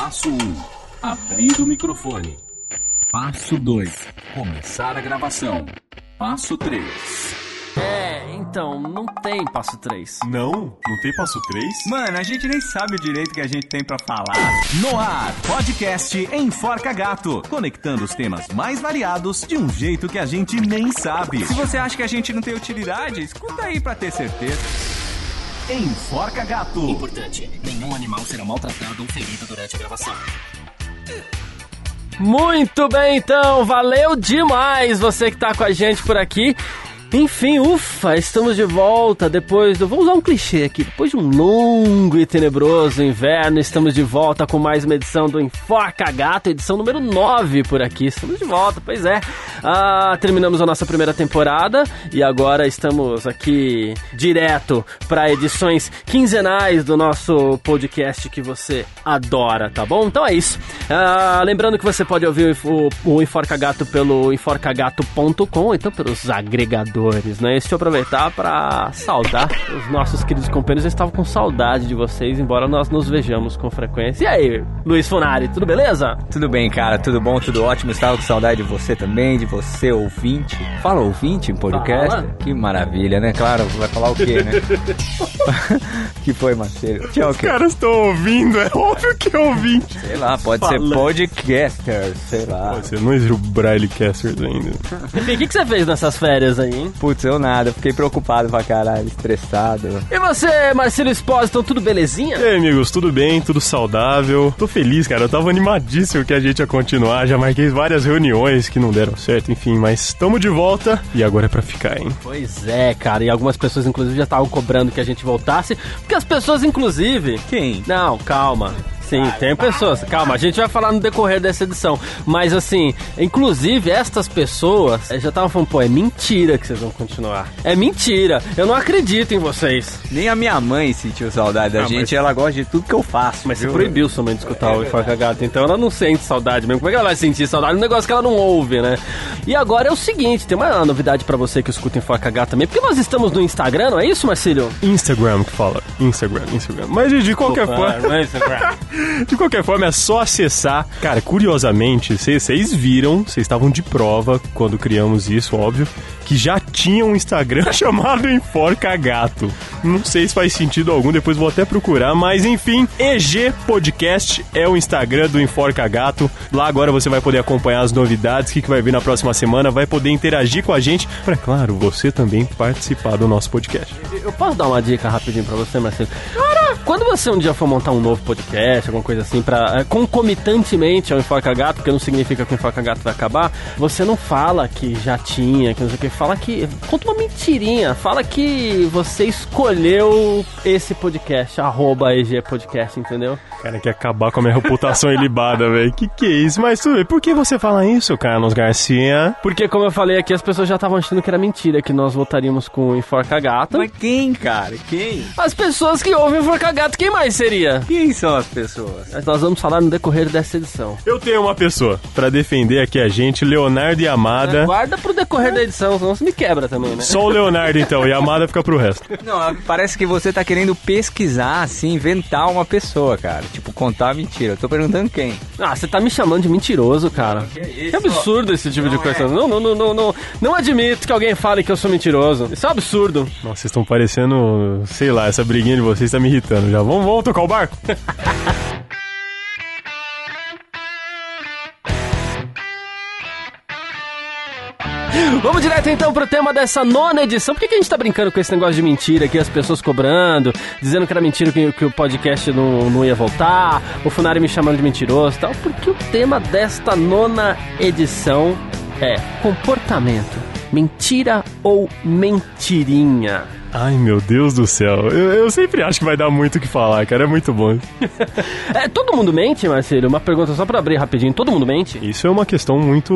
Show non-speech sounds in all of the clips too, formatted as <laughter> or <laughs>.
Passo 1. Abrir o microfone. Passo 2. Começar a gravação. Passo 3. É, então, não tem passo 3. Não? Não tem passo 3? Mano, a gente nem sabe o direito que a gente tem pra falar. No ar, podcast Enforca Gato, conectando os temas mais variados de um jeito que a gente nem sabe. Se você acha que a gente não tem utilidade, escuta aí pra ter certeza. Enforca Gato. Importante: nenhum animal será maltratado ou ferido durante a gravação. Muito bem, então, valeu demais você que tá com a gente por aqui. Enfim, ufa, estamos de volta depois do. Vou usar um clichê aqui. Depois de um longo e tenebroso inverno, estamos de volta com mais uma edição do Enforca Gato, edição número 9 por aqui. Estamos de volta, pois é. Ah, terminamos a nossa primeira temporada e agora estamos aqui direto para edições quinzenais do nosso podcast que você adora, tá bom? Então é isso. Ah, lembrando que você pode ouvir o, o Enforca Gato pelo enforcagato.com, então pelos agregadores né? E deixa eu aproveitar para saudar os nossos queridos companheiros. Eu estava com saudade de vocês, embora nós nos vejamos com frequência. E aí, Luiz Funari, tudo beleza? Tudo bem, cara, tudo bom, tudo ótimo. Estava com saudade de você também, de você, ouvinte. Fala ouvinte em podcast? Fala. Que maravilha, né? Claro, vai falar o quê, né? <laughs> que foi, Marcelo? Tinha o Os quê? caras estão ouvindo, é óbvio que é ouvinte. Sei lá, pode ser Falando. podcaster, sei lá. Você não existe o Braillecasters ainda. <laughs> Enfim, o que, que você fez nessas férias aí, hein? Putz, eu nada, fiquei preocupado pra caralho, estressado. E você, Marcelo Espósito, tudo belezinha? E aí, amigos, tudo bem? Tudo saudável? Tô feliz, cara. Eu tava animadíssimo que a gente ia continuar. Já marquei várias reuniões que não deram certo, enfim, mas estamos de volta e agora é pra ficar, hein? Pois é, cara, e algumas pessoas, inclusive, já estavam cobrando que a gente voltasse, porque as pessoas, inclusive. Quem? Não, calma. Sim, tem pessoas. Calma, a gente vai falar no decorrer dessa edição. Mas assim, inclusive estas pessoas eh, já estavam falando, pô, é mentira que vocês vão continuar. É mentira. Eu não acredito em vocês. Nem a minha mãe sentiu saudade da Ah, gente, mas- ela gosta de tudo que eu faço. Mas você viu? proibiu sua mãe de escutar o Enforca Gato, então ela não sente saudade mesmo. Como é que ela vai sentir saudade? Um negócio que ela não ouve, né? E agora é o seguinte, tem uma novidade pra você que escuta Enforca Gato também, porque nós estamos no Instagram, não é isso, Marcílio? Instagram que fala. Instagram, Instagram. Mas de, de qualquer forma. <laughs> De qualquer forma, é só acessar. Cara, curiosamente, vocês viram, vocês estavam de prova quando criamos isso, óbvio, que já tinha um Instagram <laughs> chamado Enforca Gato. Não sei se faz sentido algum, depois vou até procurar, mas enfim, EG Podcast é o Instagram do Enforca Gato. Lá agora você vai poder acompanhar as novidades, o que, que vai vir na próxima semana, vai poder interagir com a gente, pra, claro, você também participar do nosso podcast. Eu posso dar uma dica rapidinho pra você, Marcelo? Cara, quando você um dia for montar um novo podcast, alguma coisa assim, pra, é, concomitantemente ao Enforca Gato, porque não significa que o Enforca Gato vai acabar, você não fala que já tinha, que não sei o que, fala que. Conta uma mentirinha, fala que você escolheu esse podcast, arroba EG Podcast, entendeu? Cara, quer acabar com a minha reputação <laughs> ilibada, velho. Que que é isso? Mas tudo bem, por que você fala isso, Carlos Garcia? Porque, como eu falei aqui, as pessoas já estavam achando que era mentira, que nós voltaríamos com o Enforca Gato. Mas quem, cara? Quem? As pessoas que ouvem o Enforca Gato, quem mais seria? Quem são as pessoas? Mas nós vamos falar no decorrer dessa edição. Eu tenho uma pessoa pra defender aqui a gente, Leonardo e Amada. Guarda pro decorrer da edição, senão você me quebra também, né? Só o Leonardo, então, e a Amada fica pro resto. Não, parece que você tá querendo pesquisar, assim, inventar uma pessoa, cara. Tipo, contar mentira. Eu tô perguntando quem. Ah, você tá me chamando de mentiroso, cara. Que absurdo esse tipo de coisa. Não, não, não, não, não. Não admito que alguém fale que eu sou mentiroso. Isso é um absurdo. Nossa, vocês estão parecendo, sei lá, essa briguinha de vocês tá me irritando já. Vamos, vamos tocar o barco? <laughs> Vamos direto então pro tema dessa nona edição. Por que, que a gente tá brincando com esse negócio de mentira aqui? As pessoas cobrando, dizendo que era mentira que, que o podcast não, não ia voltar, o Funari me chamando de mentiroso e tal. Porque o tema desta nona edição é comportamento. Mentira ou mentirinha? Ai, meu Deus do céu. Eu, eu sempre acho que vai dar muito o que falar, cara. É muito bom. <laughs> É, todo mundo mente, Marcelo? Uma pergunta só pra abrir rapidinho. Todo mundo mente? Isso é uma questão muito,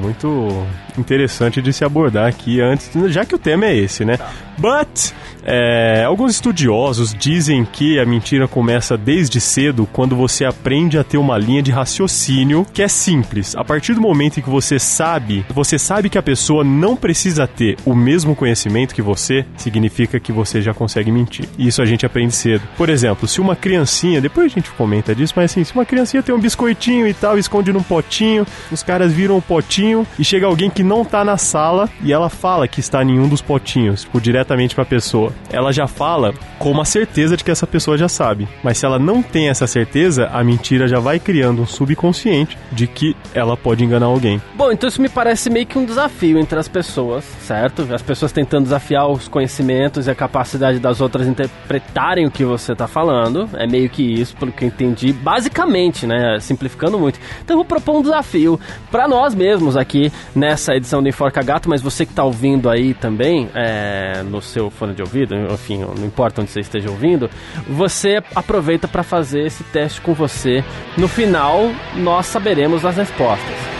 muito interessante de se abordar aqui antes, já que o tema é esse, né? But, é, alguns estudiosos dizem que a mentira começa desde cedo quando você aprende a ter uma linha de raciocínio que é simples. A partir do momento em que você sabe, você sabe que a pessoa não precisa ter o mesmo conhecimento que você, significa significa que você já consegue mentir. E isso a gente aprende cedo. Por exemplo, se uma criancinha, depois a gente comenta disso, mas assim, se uma criancinha tem um biscoitinho e tal, esconde num potinho, os caras viram o potinho e chega alguém que não tá na sala e ela fala que está em um dos potinhos, tipo, diretamente pra pessoa. Ela já fala com uma certeza de que essa pessoa já sabe. Mas se ela não tem essa certeza, a mentira já vai criando um subconsciente de que ela pode enganar alguém. Bom, então isso me parece meio que um desafio entre as pessoas, certo? As pessoas tentando desafiar os conhecimentos e a capacidade das outras interpretarem o que você tá falando. É meio que isso, pelo que eu entendi, basicamente, né? Simplificando muito. Então eu vou propor um desafio para nós mesmos aqui nessa edição do Enforca Gato, mas você que tá ouvindo aí também, é, no seu fone de ouvido, enfim, não importa onde você esteja ouvindo, você aproveita para fazer esse teste com você. No final, nós saberemos as respostas.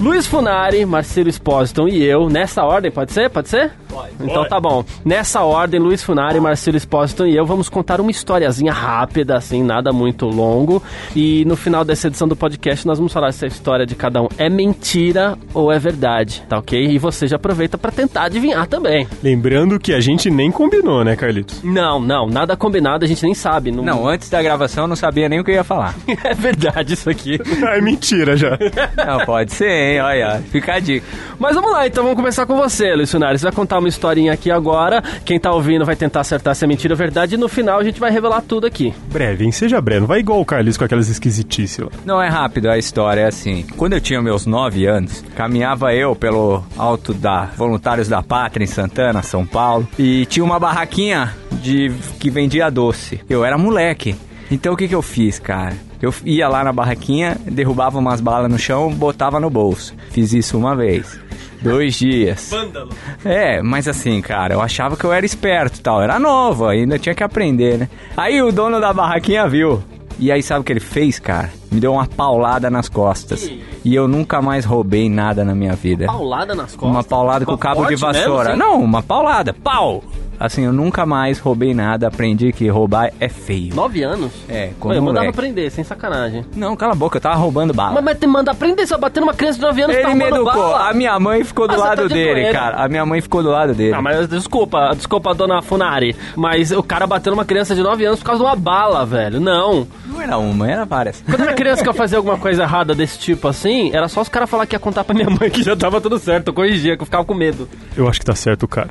Luiz Funari, Marcelo Espósito e eu, nessa ordem, pode ser? Pode ser? Então tá bom. Nessa ordem, Luiz Funari, Marcelo Espósito e eu vamos contar uma historiazinha rápida, assim, nada muito longo. E no final dessa edição do podcast, nós vamos falar se a história de cada um é mentira ou é verdade, tá ok? E você já aproveita para tentar adivinhar também. Lembrando que a gente nem combinou, né, Carlitos? Não, não, nada combinado, a gente nem sabe. Não, Não, antes da gravação eu não sabia nem o que eu ia falar. <laughs> é verdade isso aqui. Ah, é mentira já. Não, pode ser, hein? Olha, fica a dica. Mas vamos lá, então vamos começar com você, Luiz Funari. Você vai contar uma historinha aqui agora. Quem tá ouvindo vai tentar acertar se é mentira ou verdade. E no final a gente vai revelar tudo aqui. breve, hein? Seja breve. Não vai igual o Carlitos com aquelas esquisitices lá. Não é rápido a história, é assim. Quando eu tinha meus 9 anos, caminhava eu pelo alto da Voluntários da Pátria em Santana, São Paulo, e tinha uma barraquinha de que vendia doce. Eu era moleque. Então o que que eu fiz, cara? Eu ia lá na barraquinha, derrubava umas balas no chão, botava no bolso. Fiz isso uma vez. Dois dias. Vândalo. É, mas assim, cara, eu achava que eu era esperto e tal. Era novo, ainda tinha que aprender, né? Aí o dono da barraquinha viu. E aí sabe o que ele fez, cara? Me deu uma paulada nas costas. E eu nunca mais roubei nada na minha vida. Paulada nas costas. Uma paulada com Uma cabo de vassoura. mesmo? Não, uma paulada. Pau! Assim, eu nunca mais roubei nada. Aprendi que roubar é feio. Nove anos? É, quando eu mandava moleque. prender, sem sacanagem. Não, cala a boca, eu tava roubando bala. Mas, mas te manda prender, você vai bater numa criança de 9 anos Ele tá me roubando educou. bala. A minha mãe ficou do Ah, você lado tá de dele, cara. A minha mãe ficou do lado dele. Não, mas desculpa, desculpa, dona Funari, mas o cara bateu numa criança de 9 anos por causa de uma bala, velho. Não. Não era uma, era várias. Quando eu era criança que eu fazia alguma coisa errada desse tipo assim, era só os caras falar que ia contar pra minha mãe que já tava tudo certo. Eu corrigia, que eu ficava com medo. Eu acho que tá certo o cara.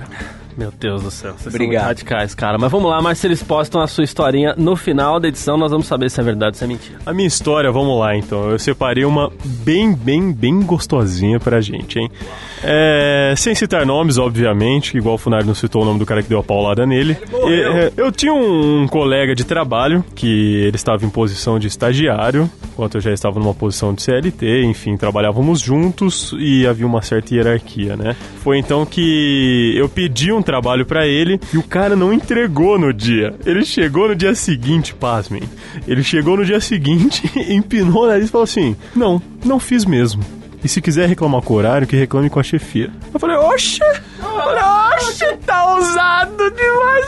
Meu Deus do céu, vocês Obrigado. são radicais, cara. Mas vamos lá, Marcelo Expostam a sua historinha. No final da edição nós vamos saber se é verdade ou se é mentira. A minha história, vamos lá então. Eu separei uma bem, bem, bem gostosinha pra gente, hein? É, sem citar nomes, obviamente, igual o Funari não citou o nome do cara que deu a paulada nele. E, é, eu tinha um, colega de trabalho que ele estava em posição de estagiário, enquanto eu já estava numa posição de CLT, enfim, trabalhávamos juntos e havia uma certa hierarquia, né? Foi então que eu pedi um trabalho pra ele e o cara não entregou no dia. Ele chegou no dia seguinte, pasmem. Ele chegou no dia seguinte, <laughs> empinou o nariz e falou assim: Não, não fiz mesmo. E se quiser reclamar com o horário, que reclame com a chefia. Eu falei, oxe! Oxe, tá ousado demais.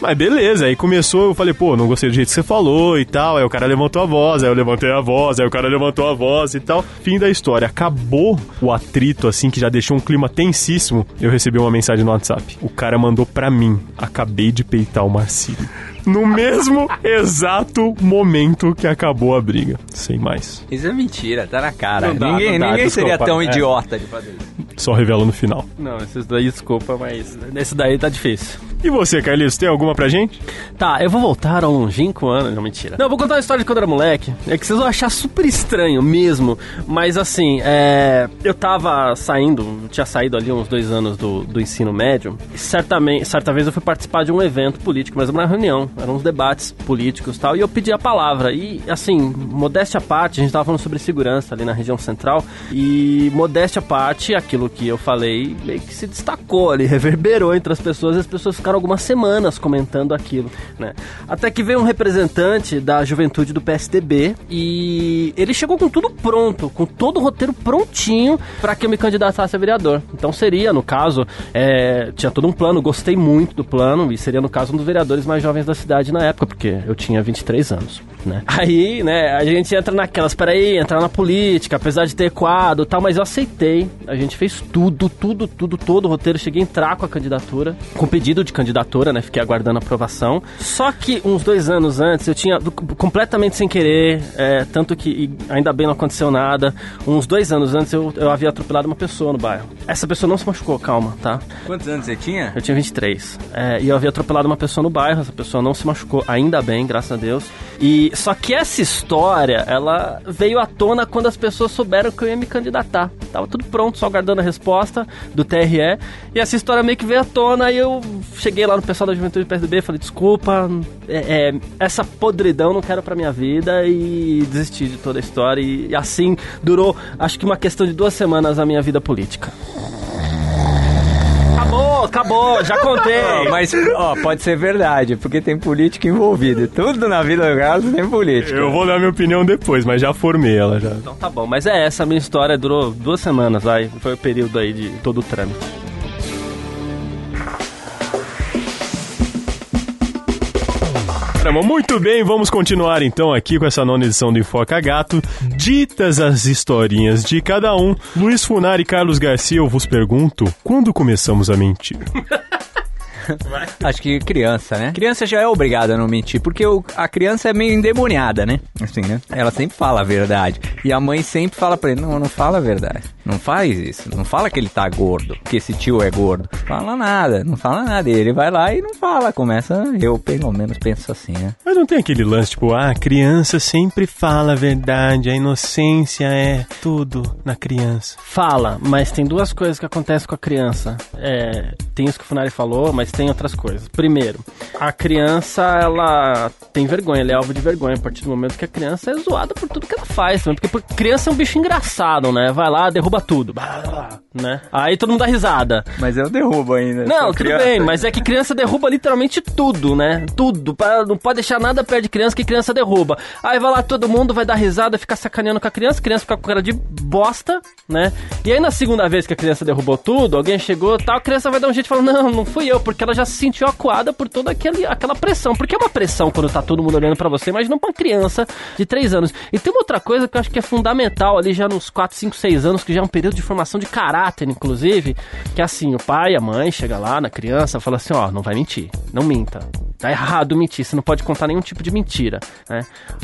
Mas beleza, aí começou, eu falei, pô, não gostei do jeito que você falou e tal. Aí o cara levantou a voz, aí eu levantei a voz, aí o cara levantou a voz e tal. Fim da história. Acabou o atrito, assim, que já deixou um clima tensíssimo. Eu recebi uma mensagem no WhatsApp. O cara mandou pra mim: acabei de peitar o Marcílio. No mesmo <laughs> exato momento que acabou a briga. Sem mais. Isso é mentira, tá na cara. Não dá, ninguém não dá, ninguém desculpa. seria tão É. idiota de fazer isso. Só revela no final. Não, esses daí, desculpa, mas nesse daí tá difícil. E você, Carlinhos, tem alguma pra gente? Tá, eu vou voltar a um longínquo ano. Não, mentira. Não, eu vou contar uma história de quando eu era moleque. É que vocês vão achar super estranho mesmo. Mas assim, é, eu tava saindo, tinha saído ali uns dois anos do, do ensino médio. E certamente, certa vez eu fui participar de um evento político, mas uma reunião. Eram uns debates políticos e tal. E eu pedi a palavra. E assim, modéstia à parte, a gente tava falando sobre segurança ali na região central. E modéstia à parte, aquilo que eu falei meio que se destacou ali, <laughs> reverberou entre as pessoas e as pessoas ficaram algumas semanas comentando aquilo, né? Até que veio um representante da juventude do PSDB e ele chegou com tudo pronto, com todo o roteiro prontinho para que eu me candidatasse a vereador. Então seria, no caso, é, tinha todo um plano, gostei muito do plano e seria, no caso, um dos vereadores mais jovens da cidade na época, porque eu tinha 23 anos. Né? Aí, né, a gente entra naquelas, peraí, entrar na política, apesar de ter equado e tal, mas eu aceitei. A gente fez tudo, tudo, tudo, todo o roteiro. Cheguei a entrar com a candidatura, com pedido de candidatura, né? Fiquei aguardando a aprovação. Só que uns dois anos antes, eu tinha, do- completamente sem querer, é, tanto que ainda bem não aconteceu nada. Uns dois anos antes, eu, eu havia atropelado uma pessoa no bairro. Essa pessoa não se machucou, calma, tá? Quantos anos você tinha? Eu tinha 23. É, e eu havia atropelado uma pessoa no bairro, essa pessoa não se machucou, ainda bem, graças a Deus. E só que essa história, ela veio à tona quando as pessoas souberam que eu ia me candidatar. Tava tudo pronto, só aguardando a resposta do TRE. E essa história meio que veio à tona e eu cheguei lá no pessoal da Juventude PSDB, falei, desculpa, é, é, essa podridão não quero pra minha vida e desisti de toda a história. E, e assim durou, acho que uma questão de duas semanas a minha vida política. Acabou, acabou, já contei. Ó, mas, ó, pode ser verdade, porque tem política envolvida. Tudo na vida do Carlos tem política. Eu vou dar minha opinião depois, mas já formei ela já. Então tá bom, mas é essa a minha história, durou duas semanas, vai. Foi o período aí de todo o trâmite. Caramba, muito bem, vamos continuar então aqui com essa nona edição do Enfoca Gato. Ditas as historinhas de cada um, Luiz Funari e Carlos Garcia, eu vos pergunto, quando começamos a mentir? <laughs> Acho que criança, né? Criança já é obrigada a não mentir, porque o- a criança é meio endemoniada, né? Assim, né? Ela sempre fala a verdade. E a mãe sempre fala pra ele, não, não fala a verdade. Não faz isso. Não fala que ele tá gordo, que esse tio é gordo. Fala nada, não fala nada. E ele vai lá e não fala. Começa, eu pelo menos penso assim, né? Mas não tem aquele lance tipo, ah, a criança sempre fala a verdade, a inocência é tudo na criança. Fala, mas tem duas coisas que acontecem com a criança. É, tem isso que o Funari falou, mas tem outras coisas. Primeiro, a criança, ela tem vergonha, ela é alvo de vergonha a partir do momento que a criança é zoada por tudo que ela faz. também. Porque criança é um bicho engraçado, né? Vai lá, derruba tudo. blá, blá, blá, Né? Aí todo mundo dá risada. Mas eu derrubo ainda. Não, tudo criança. bem, mas é que criança derruba literalmente tudo, né? Tudo. Não pode deixar nada perto de criança que criança derruba. Aí vai lá todo mundo, vai dar risada, ficar sacaneando com a criança, a criança fica com cara de bosta, né? E aí na segunda vez que a criança derrubou tudo, alguém chegou tal, a criança vai dar um jeito e fala: Não, não fui eu, porque ela já se sentiu acuada por toda aquele, aquela pressão. Porque é uma pressão quando tá todo mundo olhando pra você, imagina pra uma criança de 3 anos. E tem uma outra coisa que eu acho que é fundamental ali já nos 4, 5, 6 anos, que já um período de formação de caráter, inclusive, que é assim, o pai, a mãe chega lá na criança, fala assim, ó, não vai mentir, não minta. Tá errado mentir, você não pode contar nenhum tipo de mentira, né?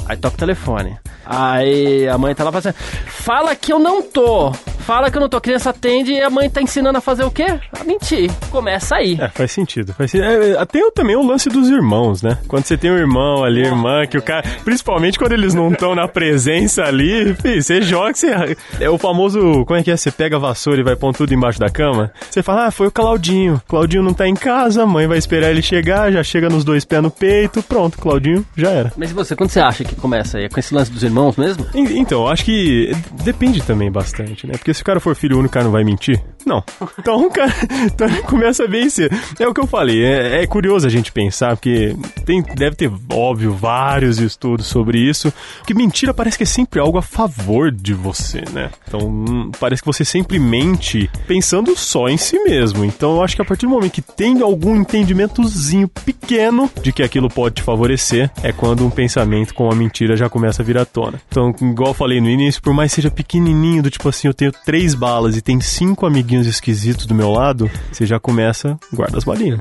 Aí toca o telefone. Aí a mãe tá lá fazendo, fala que eu não tô. Fala que eu não tô. Criança atende e a mãe tá ensinando a fazer o quê? A mentir. Começa aí. É, faz sentido. Faz sentido. É, é, tem também o lance dos irmãos, né? Quando você tem um irmão ali, irmã, que o cara. Principalmente quando eles não estão na presença ali, filho, você joga, você. É o famoso. Como é que é? Você pega a vassoura e vai pôr tudo embaixo da cama. Você fala, ah, foi o Claudinho. Claudinho não tá em casa, a mãe vai esperar ele chegar, já chega nos dois pés no peito, pronto, Claudinho já era. Mas e você, quando você acha que começa aí? É com esse lance dos irmãos mesmo? En- Então, acho que depende também bastante, né? Porque se o cara for filho único, o cara não vai mentir? Não. Então cara então, começa bem cedo. É o que eu falei, é, é curioso a gente pensar, porque tem, deve ter, óbvio, vários estudos sobre isso, que mentira parece que é sempre algo a favor de você, né? Então, hum, parece que você sempre mente pensando só em si mesmo. Então, eu acho que a partir do momento que tem algum entendimentozinho pequeno de que aquilo pode te favorecer, é quando um pensamento com a mentira já começa a vir à tona. Então, igual eu falei no início, por mais seja pequenininho, do tipo assim, eu tenho três balas e tem cinco amiguinhos esquisitos do meu lado, você já começa, guarda as balinhas.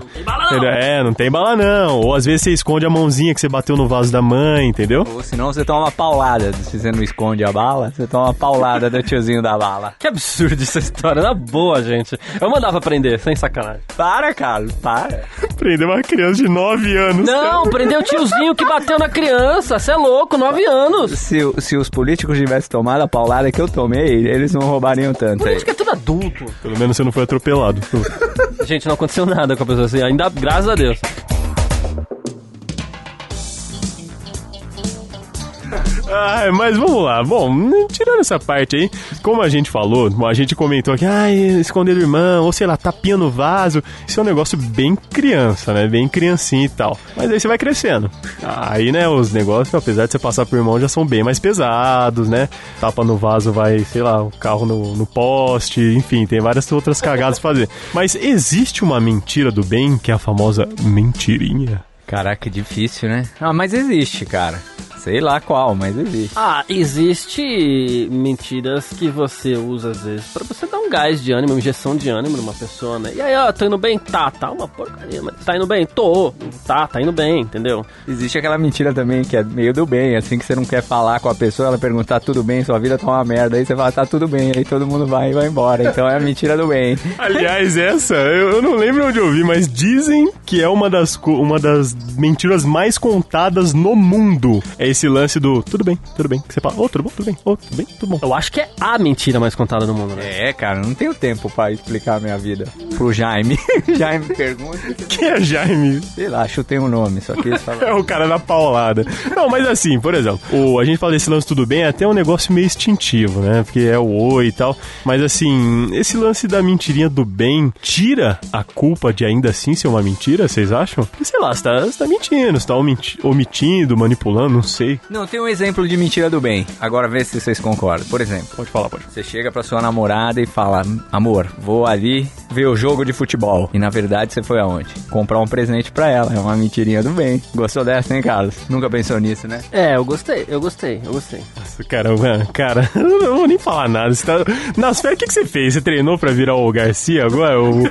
É, não tem bala não. Ou às vezes você esconde a mãozinha que você bateu no vaso da mãe, entendeu? Ou senão você toma uma paulada. Se você não esconde a bala, você toma uma paulada do tiozinho da bala. Que absurdo essa história, na boa, gente. Eu mandava aprender, sem sacanagem. Para, Carlos, para. <laughs> Prender uma criança de 9 anos. Não, prendeu o tiozinho que bateu na criança. Você é louco, nove anos. Se, se os políticos tivessem tomado a paulada que eu tomei, eles não roubariam tanto aí. Política é tudo adulto. Pelo menos você não foi atropelado. Gente, não aconteceu nada com a pessoa assim, ainda graças a Deus. Mas vamos lá. Bom, tirando essa parte aí, como a gente falou, a gente comentou aqui, esconder do irmão, ou sei lá, tapinha no vaso. Isso é um negócio bem criança, né? Bem criancinha e tal. Mas aí você vai crescendo. Aí, né, os negócios, apesar de você passar por irmão, já são bem mais pesados, né? Tapa no vaso vai, sei lá, o carro no, no poste, enfim, tem várias outras cagadas pra fazer. Mas existe uma mentira do bem, que é a famosa mentirinha. Caraca, difícil, né? Ah, mas existe, cara. Sei lá qual, mas existe. Ah, existe mentiras que você usa às vezes pra você dar um gás de ânimo, uma injeção de ânimo numa pessoa, né? E aí, ó, tô indo bem? Tá, tá uma porcaria, mas tá indo bem? Tô. Tá, tá indo bem, entendeu? Existe aquela mentira também que é meio do bem, assim que você não quer falar com a pessoa, ela perguntar tudo bem, sua vida tá uma merda, aí você fala, tá tudo bem, aí todo mundo vai e vai embora. Então é a mentira do bem. <laughs> Aliás, essa, eu, eu não lembro onde eu vi, mas dizem que é uma das, uma das mentiras mais contadas no mundo. É esse lance do tudo bem, tudo bem. Que você fala, ô, tudo bom, tudo bem, ô, tudo bem, tudo bom. Eu acho que é a mentira mais contada no mundo, né? É, cara, não tenho tempo pra explicar a minha vida pro Jaime. <laughs> Jaime pergunta, Quem é Jaime? sei lá, chutei um nome, só que eles falam. <laughs> É o cara da paulada. Não, mas assim, por exemplo, o, a gente fala desse lance tudo bem, é até um negócio meio instintivo, né? Porque é o oi e tal. Mas assim, esse lance da mentirinha do bem tira a culpa de ainda assim ser uma mentira, vocês acham? Porque, sei lá, você tá, você tá mentindo, você tá omiti- omitindo, manipulando, não sei. Não, tem um exemplo de mentira do bem. Agora vê se vocês concordam. Por exemplo, Pode falar, pode. Você chega pra sua namorada e fala: Amor, vou ali ver o jogo de futebol. E na verdade você foi aonde? Comprar um presente pra ela. É uma mentirinha do bem. Gostou dessa, hein, Carlos? Nunca pensou nisso, né? É, eu gostei, eu gostei, eu gostei. Nossa, cara, mano, cara, <laughs> eu não vou nem falar nada. Você tá... Nas férias, o que, que você fez? Você treinou pra virar o Garcia agora? O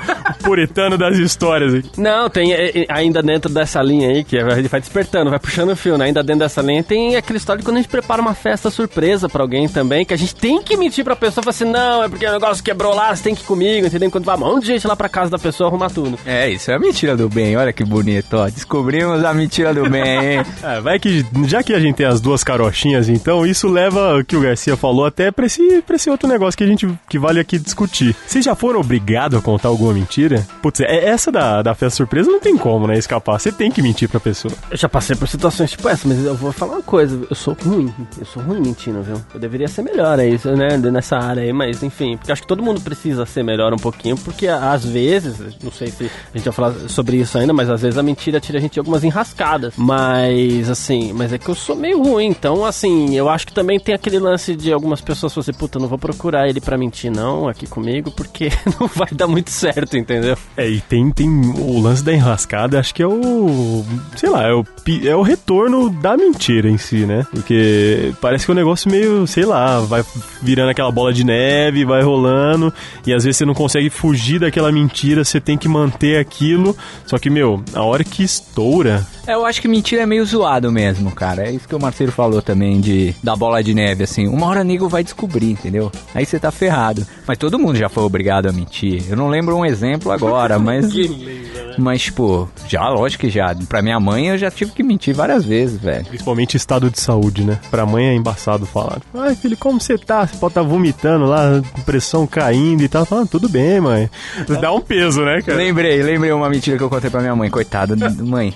puritano das histórias aqui. Não, tem é, é, ainda dentro dessa linha aí, que ele vai despertando, vai puxando o fio, né? Ainda dentro dessa linha tem aquela história de quando a gente prepara uma festa surpresa pra alguém também, que a gente tem que mentir pra pessoa, falar assim, não, é porque o negócio quebrou lá, você tem que ir comigo, entendeu? Enquanto vai um monte de gente lá pra casa da pessoa arrumar tudo. É, isso é a mentira do bem. Olha que bonito, ó. Descobrimos a mentira do bem, hein? <laughs> É, vai que, já que a gente tem as duas carochinhas, então isso leva o que o Garcia falou até pra esse, pra esse outro negócio que a gente que vale aqui discutir. Vocês já foram obrigados a contar alguma mentira? Putz, é, essa da, da festa surpresa não tem como, né? Escapar. Você tem que mentir pra pessoa. Eu já passei por situações tipo essa, mas eu vou falar uma coisa, eu sou ruim, eu sou ruim mentindo, viu? Eu deveria ser melhor aí, né, nessa área aí, mas enfim, porque acho que todo mundo precisa ser melhor um pouquinho, porque às vezes, não sei se a gente vai falar sobre isso ainda, mas às vezes a mentira tira a gente de algumas enrascadas. Mas assim, mas é que eu sou meio ruim, então assim, eu acho que também tem aquele lance de algumas pessoas falarem, assim, puta, não vou procurar ele pra mentir não, aqui comigo, porque <laughs> não vai dar muito certo, entendeu? É, e tem, tem o lance da enrascada, acho que é o. Sei lá, é o, é o retorno da mentira em si, né? Porque parece que é um negócio meio, sei lá, vai virando aquela bola de neve, vai rolando, e às vezes você não consegue fugir daquela mentira, você tem que manter aquilo. Só que, meu, a hora que estoura. É, eu acho que mentira é meio zoado mesmo, cara. É isso que o Marcelo falou também de da bola de neve, assim. Uma hora nego vai descobrir, entendeu? Aí você tá ferrado. Mas todo mundo já foi obrigado a mentir. Eu não lembro um exemplo agora, <laughs> mas. Mas, tipo, já, lógico que já. Pra minha mãe eu já tive que mentir várias vezes, velho. Principalmente estado de saúde, né? Pra mãe é embaçado falar. Ai, filho, como você tá? Você pode estar vomitando lá, pressão caindo e tal. Falando, tudo bem, mãe. Dá um peso, né, cara? Lembrei, lembrei uma mentira que eu contei pra minha mãe, coitada, mãe.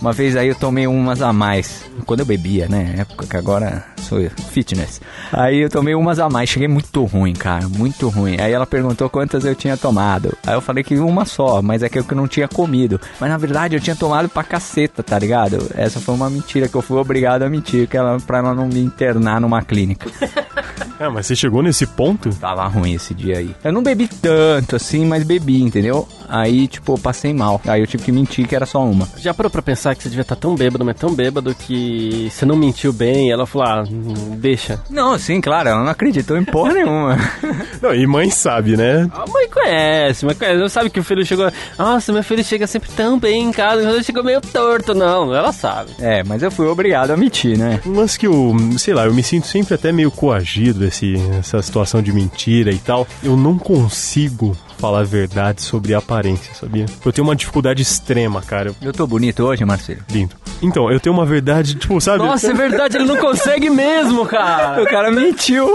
Uma vez aí eu tomei umas a mais. Quando eu bebia, né? Época que agora sou fitness. Aí eu tomei umas a mais. Cheguei muito ruim, cara. Muito ruim. Aí ela perguntou quantas eu tinha tomado. Aí eu falei que uma só, mas é que eu não tinha comido. Mas na verdade eu tinha tomado pra caceta, tá ligado? Essa foi uma mentira que eu fui obrigado a mentir, que ela, pra ela não me internar numa clínica. Ah, <laughs> mas você chegou nesse ponto? Tava ruim esse dia aí. Eu não bebi tanto assim, mas bebi, entendeu? Aí, tipo, eu passei mal. Aí eu tive que mentir que era só uma. Já parou pra pensar que você devia estar tão bêbado, mas tão bêbado que você não mentiu bem e ela falou, ah, hum, deixa. Não, sim, claro, ela não acreditou em porra <laughs> nenhuma. Não, e mãe sabe, né? A mãe conhece, mas conhece. Não sabe que o filho chegou. Nossa, meu filho chega sempre tão bem em casa, mas ele chegou meio torto. Não, ela sabe. É, mas eu fui obrigado a mentir, né? Lance que eu, sei lá, eu me sinto sempre até meio coagido esse, essa situação de mentira e tal. Eu não consigo falar a verdade sobre a aparência, sabia? Eu tenho uma dificuldade extrema, cara. Eu- tô bonito hoje, Marcelo? Lindo. Então, eu tenho uma verdade, tipo, sabe? Nossa, é verdade, ele não consegue mesmo, cara. O cara mentiu. <laughs>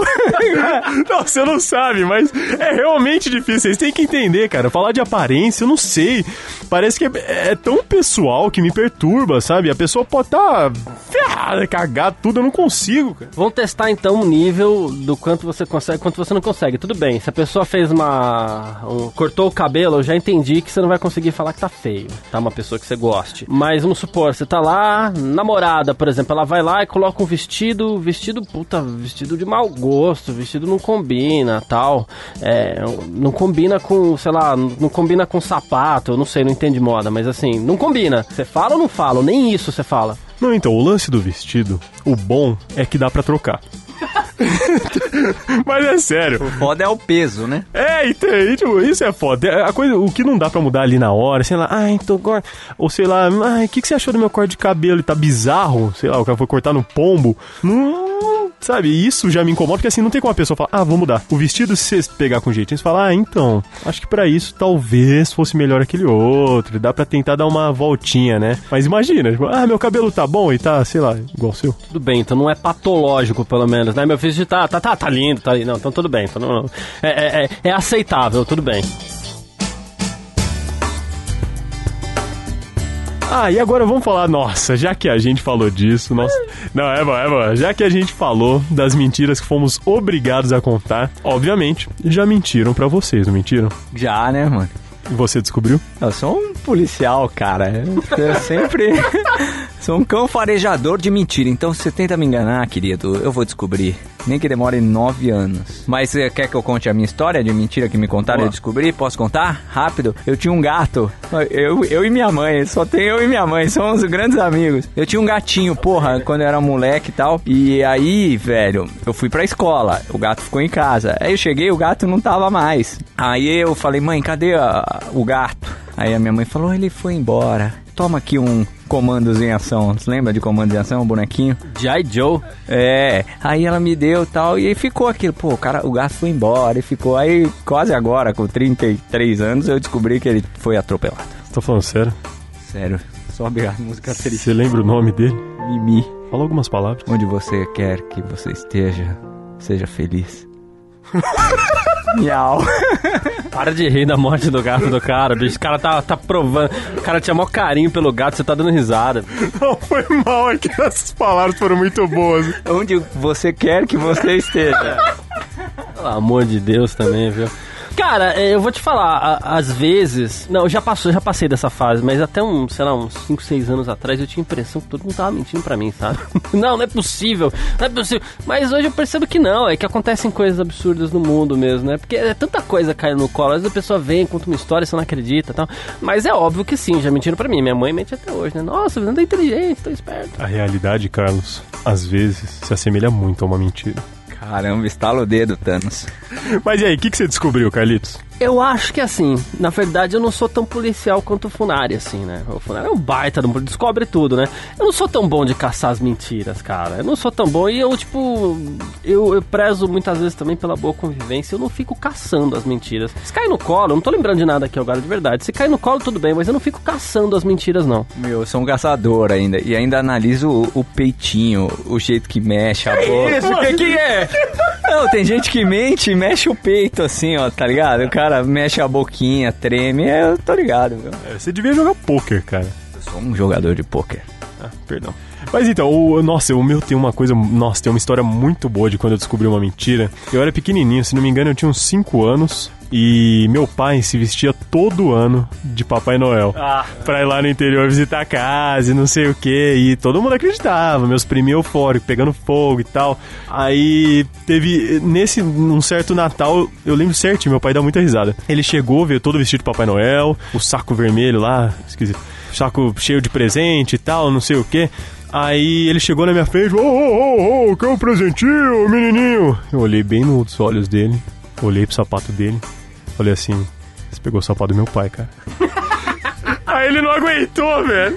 Não, você não sabe, mas é realmente difícil. Vocês têm que entender, cara. Falar de aparência, eu não sei. Parece que é, é tão pessoal que me perturba, sabe? A pessoa pode estar tá ferrada, cagada, tudo, eu não consigo, cara. Vamos testar então o nível do quanto você consegue quanto você não consegue. Tudo bem, se a pessoa fez uma. Cortou o cabelo, eu já entendi que você não vai conseguir falar que tá feio. Tá? Uma pessoa que você goste. Mas vamos supor, você tá lá, namorada, por exemplo, ela vai lá e coloca um vestido, vestido, puta, vestido de mau gosto, vestido não combina tal. É, não combina com, sei lá, não combina com sapato, eu não sei, não entende moda, mas assim, não combina. Você fala ou não fala? Nem isso você fala. Não, então, o lance do vestido, o bom é que dá pra trocar. <laughs> Mas é sério. O foda é o peso, né? É, então, e, tipo, isso é foda. É, A coisa, o que não dá pra mudar ali na hora, sei lá, ai, tô gordo. Ou sei lá, ai, o que, que você achou do meu corte de cabelo? Ele tá bizarro, sei lá, o cara foi cortar no pombo. Não, sabe, isso já me incomoda, porque assim, não tem como a pessoa falar, ah, vou mudar. O vestido, se você pegar com jeitinho, você fala, ah, então, acho que pra isso talvez fosse melhor aquele outro. Dá pra tentar dar uma voltinha, né? Mas imagina, tipo, ah, meu cabelo tá bom e tá, sei lá, igual seu. Tudo bem, então não é patológico, pelo menos, né? Meu vestido tá, tá, tá, tá lindo, tá lindo. Não, então tudo bem. Então não, não. É, é, é, é aceitável, tudo bem. Ah, e agora vamos falar, nossa, já que a gente falou disso, nossa. Não, é bom, é bom. Já que a gente falou das mentiras que fomos obrigados a contar, obviamente, já mentiram pra vocês, não mentiram? Já, né, mano? E você descobriu? Eu sou um policial, cara. Eu sempre sou um cão farejador de mentira. Então, se você tenta me enganar, querido, eu vou descobrir. Nem que demore nove anos. Mas você quer que eu conte a minha história de mentira que me contaram e eu descobri? Posso contar? Rápido. Eu tinha um gato. Eu, eu e minha mãe. Só tem eu e minha mãe. Somos grandes amigos. Eu tinha um gatinho, porra, quando eu era moleque e tal. E aí, velho, eu fui pra escola. O gato ficou em casa. Aí eu cheguei, o gato não tava mais. Aí eu falei, mãe, cadê a- o gato? Aí a minha mãe falou, ele foi embora. Toma aqui um comandos em ação. Você lembra de comandos em ação, um bonequinho? G.I. Joe. É, aí ela me deu tal, e aí ficou aquilo, pô, o cara, o gato foi embora e ficou. Aí, quase agora, com 33 anos, eu descobri que ele foi atropelado. Você tá falando sério? Sério, sobe a música triste. Você lembra o nome dele? Mimi, Fala algumas palavras. onde você quer que você esteja, seja feliz. <laughs> Miau. <laughs> Para de rir da morte do gato do cara, bicho. O cara tá, tá provando. O cara tinha maior carinho pelo gato, você tá dando risada. Não, foi mal, é que essas palavras foram muito boas. Onde você quer que você esteja. Pelo amor de Deus também, viu? Cara, é, eu vou te falar, às vezes. Não, já passou, já passei dessa fase, mas até um, sei lá, uns 5, 6 anos atrás eu tinha a impressão que todo mundo tava mentindo pra mim, sabe? <laughs> não, não é possível, não é possível. Mas hoje eu percebo que não, é que acontecem coisas absurdas no mundo mesmo, né? Porque é tanta coisa caindo no colo, às vezes a pessoa vem, conta uma história, você não acredita e tal. Mas é óbvio que sim, já mentiram pra mim. Minha mãe mente até hoje, né? Nossa, você é inteligente, tô esperto. A realidade, Carlos, às vezes se assemelha muito a uma mentira. Caramba, estala o dedo, Thanos. Mas e aí, o que, que você descobriu, Carlitos? Eu acho que assim, na verdade eu não sou tão policial quanto o Funari, assim, né? O Funari é um baita, descobre tudo, né? Eu não sou tão bom de caçar as mentiras, cara. Eu não sou tão bom e eu, tipo, eu, eu prezo muitas vezes também pela boa convivência. Eu não fico caçando as mentiras. Se cai no colo, eu não tô lembrando de nada aqui agora, de verdade. Se cai no colo, tudo bem, mas eu não fico caçando as mentiras, não. Meu, eu sou um caçador ainda. E ainda analiso o, o peitinho, o jeito que mexe a boca. Isso, o que que é? Não, tem gente que mente e mexe o peito assim, ó, tá ligado? O cara mexe a boquinha, treme. É, eu tô ligado. É, Você devia jogar pôquer, cara. Eu sou um jogador de pôquer. Ah, perdão. Mas então, o, nossa, o meu tem uma coisa. Nossa, tem uma história muito boa de quando eu descobri uma mentira. Eu era pequenininho, se não me engano, eu tinha uns 5 anos. E meu pai se vestia todo ano de Papai Noel. Ah. Pra ir lá no interior visitar a casa e não sei o que. E todo mundo acreditava, meus primos eufóricos, pegando fogo e tal. Aí teve. Nesse, num certo Natal, eu lembro certinho, meu pai dá muita risada. Ele chegou, veio todo vestido de Papai Noel, o saco vermelho lá, esquisito. Saco cheio de presente e tal, não sei o que. Aí ele chegou na minha frente, ô, ô, ô, ô, quer um presentinho, menininho? Eu olhei bem nos olhos dele, olhei pro sapato dele, falei assim, você pegou o sapato do meu pai, cara. <laughs> Aí ele não aguentou, velho.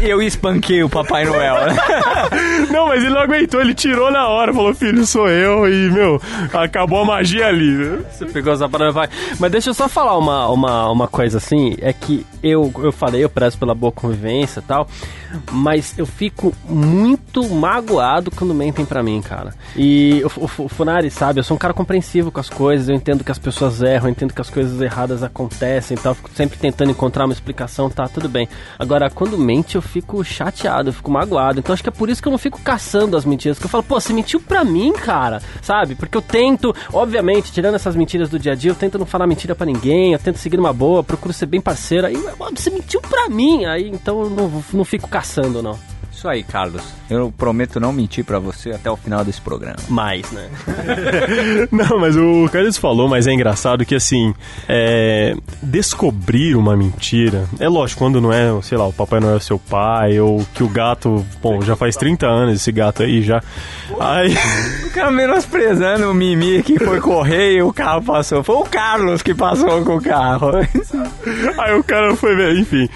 Eu espanquei o Papai Noel, né? <laughs> Não, mas ele não aguentou, ele tirou na hora, falou, filho, sou eu, e, meu, acabou a magia ali, né? Você pegou essa parada, vai. Mas deixa eu só falar uma, uma, uma coisa assim, é que eu, eu falei, eu prezo pela boa convivência e tal, mas eu fico muito magoado quando mentem pra mim, cara. E o, o, o Funari sabe, eu sou um cara compreensivo com as coisas, eu entendo que as pessoas erram, eu entendo que as coisas erradas acontecem e tal, eu fico sempre tentando encontrar uma explicação, tá, tudo bem. Agora, quando mente, eu fico chateado, eu fico magoado. Então acho que é por isso que eu não fico caçando as mentiras, que eu falo, pô, você mentiu pra mim, cara, sabe? Porque eu tento, obviamente, tirando essas mentiras do dia a dia, eu tento não falar mentira pra ninguém, eu tento seguir uma boa, procuro ser bem parceiro. Aí, "Ó, você mentiu pra mim, aí então eu não, não fico caçando, não. Isso aí, Carlos. Eu prometo não mentir pra você até o final desse programa. Mais, né? <laughs> Não, mas o Carlos falou, mas é engraçado que assim, é, descobrir uma mentira, é lógico, quando não é, sei lá, o Papai Noel é seu pai, ou que o gato, bom, já faz 30 anos esse gato aí já. Aí, <laughs> O cara menosprezando o Mimi que foi correr e o carro passou. Foi o Carlos que passou com o carro. <laughs> aí o cara foi ver, enfim.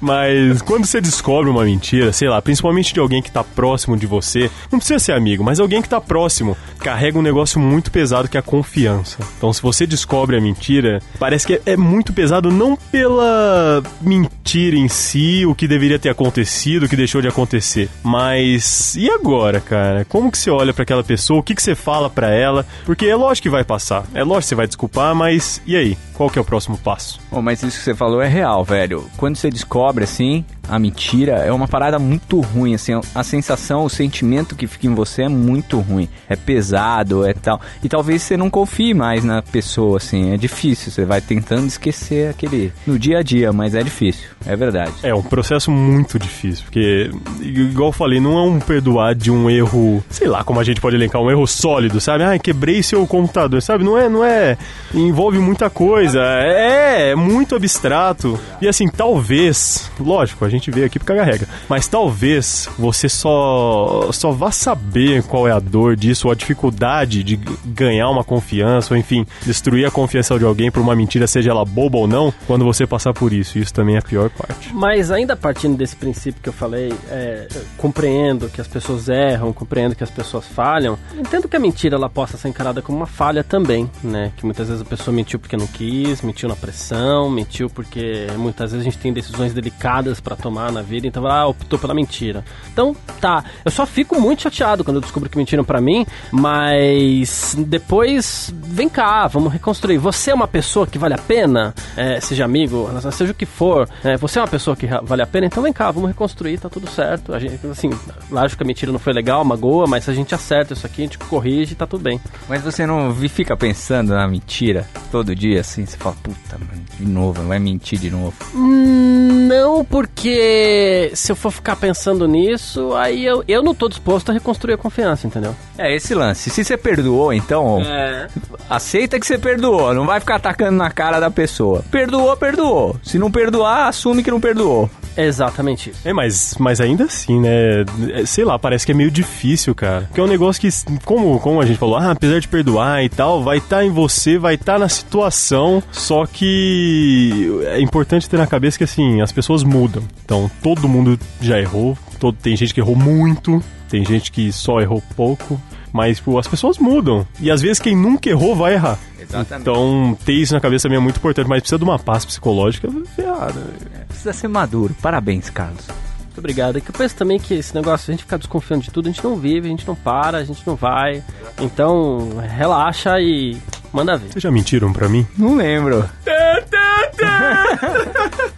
Mas quando você descobre uma mentira, sei lá, principalmente de alguém que tá próximo de você, não precisa ser amigo, mas alguém que tá próximo, carrega um negócio muito pesado que é a confiança. Então, se você descobre a mentira, parece que é, muito pesado não pela mentira em si, o que deveria ter acontecido, o que deixou de acontecer, mas e agora, cara? Como que você olha pra aquela pessoa? O que que você fala pra ela? Porque é lógico que vai passar. É lógico que você vai desculpar, mas e aí? Qual que é o próximo passo? Bom, mas isso que você falou é real, velho. Quando você descobre, assim, a mentira, é uma parada muito ruim, assim. A sensação, o sentimento que fica em você é muito ruim. É pesado, é tal. E talvez você não confie mais na pessoa, assim. É difícil. Você vai tentando esquecer aquele... No dia a dia, mas é difícil. É verdade. É um processo muito difícil, porque, igual eu falei, não é um perdoar de um erro, sei lá como a gente pode elencar, um erro sólido, sabe? Ah, quebrei seu computador, sabe? Não é, não é. Envolve muita coisa, é, é muito abstrato. E assim, talvez, lógico, a gente veio aqui por cagar regra, mas talvez você só, só vá saber qual é a dor disso, ou a dificuldade de ganhar uma confiança, ou enfim, destruir a confiança de alguém por uma mentira, seja ela boba ou não, quando você passar por isso. Isso também é a pior parte. Mas ainda partindo desse princípio que eu falei, é, compreendo que as pessoas erram, compreendo que as pessoas falham, entendo que a mentira ela possa ser encarada como uma falha também, né? Que muitas vezes a pessoa mentiu porque não quis, mentiu na pressão, mentiu porque muitas vezes a gente tem decisões delicadas pra tomar na vida, então ah, optou pela mentira. Então, tá, eu só fico muito chateado quando eu descubro que mentiram pra mim, mas depois, vem cá, vamos reconstruir. Você é uma pessoa que vale a pena, é, seja amigo, seja o que for, é, você é uma pessoa que vale a pena, então vem cá, vamos reconstruir, tá tudo certo. A gente, assim, lógico que a mentira não foi legal, magoa, mas se a gente acerta isso aqui, a gente corrige, tá tudo bem. Mas você não fica pensando na mentira todo dia, assim? Você fala, puta, mano, de novo, vai mentir de novo. Hum, Não, porque se eu for ficar pensando nisso, aí eu, eu não tô disposto a reconstruir a confiança, entendeu? É esse lance. Se você perdoou, então, É. aceita que você perdoou. Não vai ficar atacando na cara da pessoa. Perdoou, perdoou. Se não perdoar, assume que não perdoou. É exatamente isso. É, mas, mas ainda assim, né? é, Sei lá, parece que é meio difícil, cara. Porque é um negócio que, como, como a gente falou, ah, apesar de perdoar e tal, vai estar em você, vai estar na situação. Só que é importante ter na cabeça que, assim, as pessoas mudam. Então, todo mundo já errou. Todo, tem gente que errou muito, tem gente que só errou pouco. Mas, tipo, as pessoas mudam. E às vezes quem nunca errou vai errar. Exatamente. Então, ter isso na cabeça também é muito importante, mas precisa de uma paz psicológica ferrada. Precisa ser maduro. Parabéns, Carlos. Muito obrigado. É que eu penso também que esse negócio, a gente ficar desconfiando de tudo, a gente não vive, a gente não para, a gente não vai. Então, relaxa e manda ver. Vocês já mentiram pra mim? Não lembro. <laughs>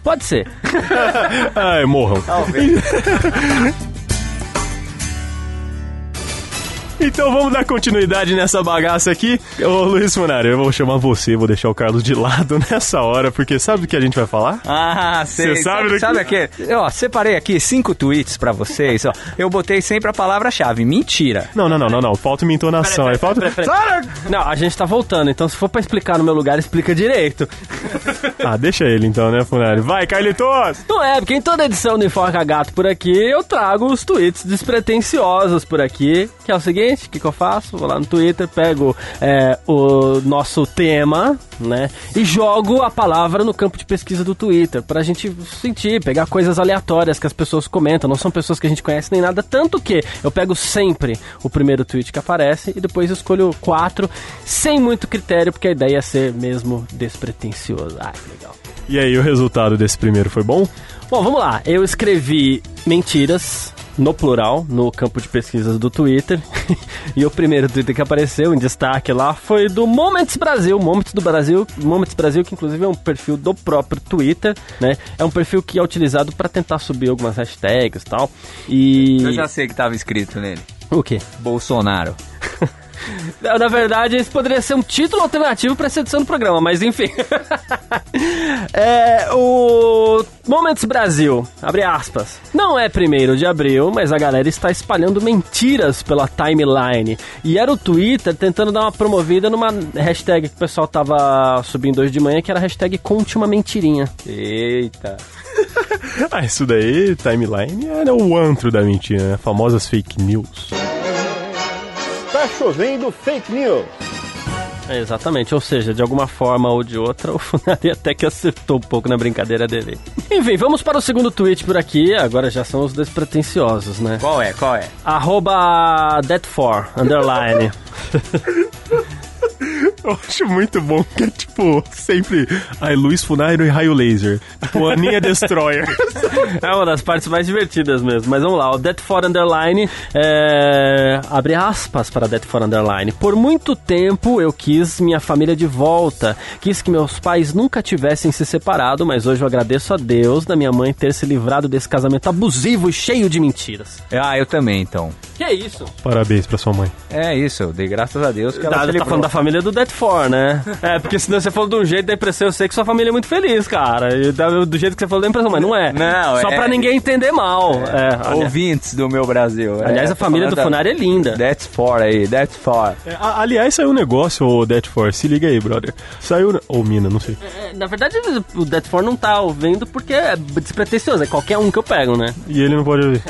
Pode ser. Ai, morram. Talvez. <laughs> Então vamos dar continuidade nessa bagaça aqui. Ô Luiz Funari, eu vou chamar você, vou deixar o Carlos de lado <laughs> nessa hora, porque sabe o que a gente vai falar? Ah, sei. Cê sabe do sabe que- aqui? Ó, separei aqui cinco tweets pra vocês, ó. Eu botei sempre a palavra-chave, mentira. Não, não, não, não, não. Falta minha entonação. falta. Não, a gente tá voltando, então se for pra explicar no meu lugar, explica direito. <laughs> Ah, deixa ele então, né, Funari? Vai, Carlitos! Não é, porque em toda edição do Enforca Gato por aqui, eu trago os tweets despretensiosos por aqui, que é o seguinte, o que, que eu faço? Vou lá no Twitter, pego é, o nosso tema, né, e jogo a palavra no campo de pesquisa do Twitter, pra gente sentir, pegar coisas aleatórias que as pessoas comentam, não são pessoas que a gente conhece nem nada, tanto que eu pego sempre o primeiro tweet que aparece e depois escolho quatro, sem muito critério, porque a ideia é ser mesmo despretensioso. Ah, que legal. E aí, o resultado desse primeiro foi bom? Bom, vamos lá. Eu escrevi mentiras no plural no campo de pesquisas do Twitter. <laughs> e o primeiro Twitter que apareceu em destaque lá foi do Moments Brasil, Moments do Brasil, Moments Brasil que inclusive é um perfil do próprio Twitter, né? É um perfil que é utilizado para tentar subir algumas hashtags e tal. E Eu já sei que tava escrito nele. o quê? Bolsonaro. <laughs> Na verdade, esse poderia ser um título alternativo para essa edição do programa, mas enfim. <laughs> é, o Momentos Brasil, abre aspas. Não é primeiro de abril, mas a galera está espalhando mentiras pela timeline. E era o Twitter tentando dar uma promovida numa hashtag que o pessoal tava subindo hoje de manhã, que era hashtag Conte uma Mentirinha. Eita. <laughs> Ah, isso daí, timeline, era o antro da mentira, né? Famosas fake news. Tá chovendo fake news. É, exatamente, ou seja, de alguma forma ou de outra, o Funari até que acertou um pouco na brincadeira dele. Enfim, vamos para o segundo tweet por aqui, agora já são os despretensiosos, né? Qual é? Qual é? Arroba Dead4, underline. <laughs> Eu acho muito bom que é tipo, sempre ai, Luiz Funairo e raio laser. Tipo, Aninha <laughs> Destroyer. É uma das partes mais divertidas mesmo. Mas vamos lá, o Death for Underline é... abre aspas para Death for Underline. Por muito tempo eu quis minha família de volta. Quis que meus pais nunca tivessem se separado, mas hoje eu agradeço a Deus da minha mãe ter se livrado desse casamento abusivo e cheio de mentiras. Ah, eu também, então. Que é isso? Parabéns pra sua mãe. É isso, eu dei graças a Deus que ela Tá, tá falando da família do Death for, né? <laughs> É, porque senão você falou de um jeito da impressão, eu sei que sua família é muito feliz, cara. E da- do jeito que você falou da impressão, mas não é. Não, Só é- pra ninguém entender mal. É, aliás- Ouvintes do meu Brasil. Aliás, É, a família do Funari é linda. da- That's for aí, that's for. É, a- aliás, saiu um negócio, o Death Force, se liga aí, brother. Saiu. Ou Mina, não sei. É, Na verdade, o Death for não tá ouvindo porque é despretensioso, é qualquer um que eu pego, né? E ele não pode ouvir.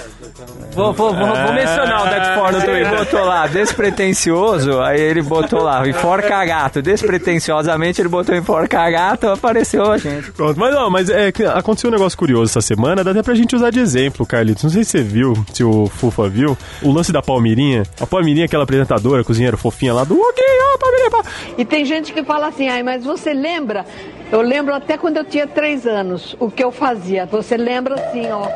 Vou, vou, vou, vou mencionar o Death for no Ele Twitter. botou lá, despretensioso, aí ele botou lá, enforca gato. Despretensiosamente ele botou enforca gato, apareceu a gente. Pronto, mas não, mas é aconteceu um negócio curioso essa semana, dá até pra gente usar de exemplo, Carlitos. Não sei se você viu, se o Fufa viu, o lance da Palmirinha. A Palmirinha, aquela apresentadora, cozinheira fofinha lá do Ok, ó, Palmirinha, pá. E tem gente que fala assim, ai, mas você lembra? Eu lembro até quando eu tinha três anos, o que eu fazia. Você lembra assim, ó.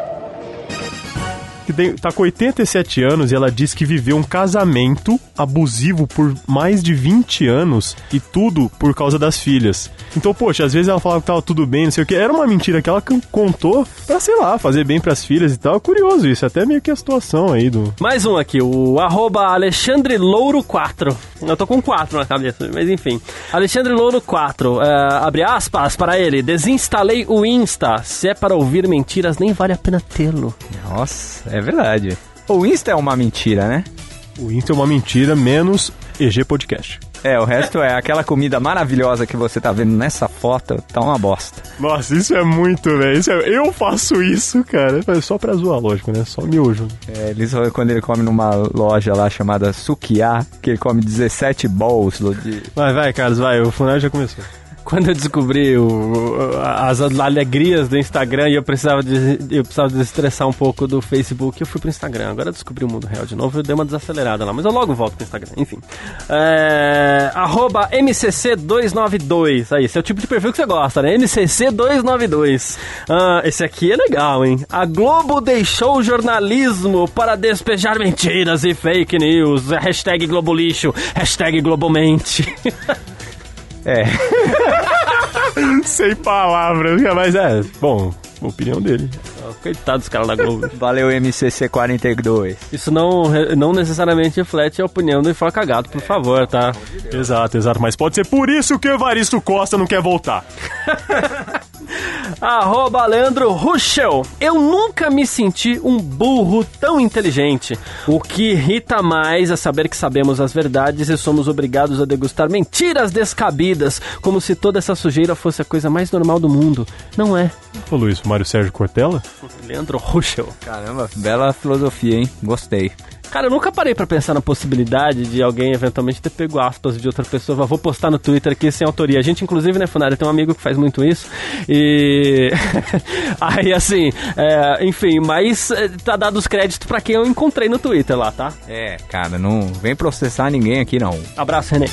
Que tem- tá com 87 anos e ela diz que viveu um casamento abusivo por mais de 20 anos e tudo por causa das filhas. Então, poxa, às vezes ela falava que tava tudo bem, não sei o que. Era uma mentira que ela contou pra, sei lá, fazer bem pras filhas e tal. Curioso isso, até meio que a situação aí do. Mais um aqui, o arroba Alexandre Louro 4. Eu tô com 4 na cabeça, mas enfim. Alexandre Louro 4, é, abre aspas para ele. Desinstalei o Insta. Se é para ouvir mentiras, nem vale a pena tê-lo. Nossa, é verdade. O Insta é uma mentira, né? O Insta é uma mentira, menos EG Podcast. É, o resto é aquela comida maravilhosa que você tá vendo nessa foto, tá uma bosta. Nossa, isso é muito, velho. É- Eu faço isso, cara. É só pra zoar, lógico, né? Só miojo. É, eles, quando ele come numa loja lá chamada Sukiá, que ele come 17 bowls de... Vai, vai, Carlos, vai. O funeral já começou. Quando eu descobri o- as alegrias do Instagram e eu precisava, de, eu precisava desestressar um pouco do Facebook, eu fui pro Instagram. Agora eu descobri o mundo real de novo, eu dei uma desacelerada lá, mas eu logo volto pro Instagram. Enfim. É, arroba MCC292. Aí, esse é o tipo de perfil que você gosta, né? MCC292. Ah, esse aqui é legal, hein? A Globo deixou o jornalismo para despejar mentiras e fake news. Hashtag Globolixo, hashtag Globomente. <laughs> É, <laughs> Sem palavras, mas é. Bom, opinião dele. Coitado dos caras da Globo. <laughs> valeu MCC42. Isso não, não necessariamente reflete a opinião do Enfoca Gato, por favor, tá? Exato, exato. Mas pode ser por isso que o Evaristo Costa não quer voltar. <laughs> Arroba Leandro Ruschel. Eu nunca me senti um burro tão inteligente. O que irrita mais é saber que sabemos as verdades e somos obrigados a degustar mentiras descabidas, como se toda essa sujeira fosse a coisa mais normal do mundo. Não é. Falou isso, Mário Sérgio Cortella? Leandro Ruschel. Caramba, bela filosofia, hein? Gostei. Cara, eu nunca parei pra pensar na possibilidade de alguém eventualmente ter pego aspas de outra pessoa. Vou postar no Twitter aqui sem autoria. A gente, inclusive, né, Funari, tem um amigo que faz muito isso. E. <laughs> Aí, assim, é, enfim, mas é, tá dado os créditos pra quem eu encontrei no Twitter lá, tá? É, cara, não vem processar ninguém aqui não. Abraço, Renê.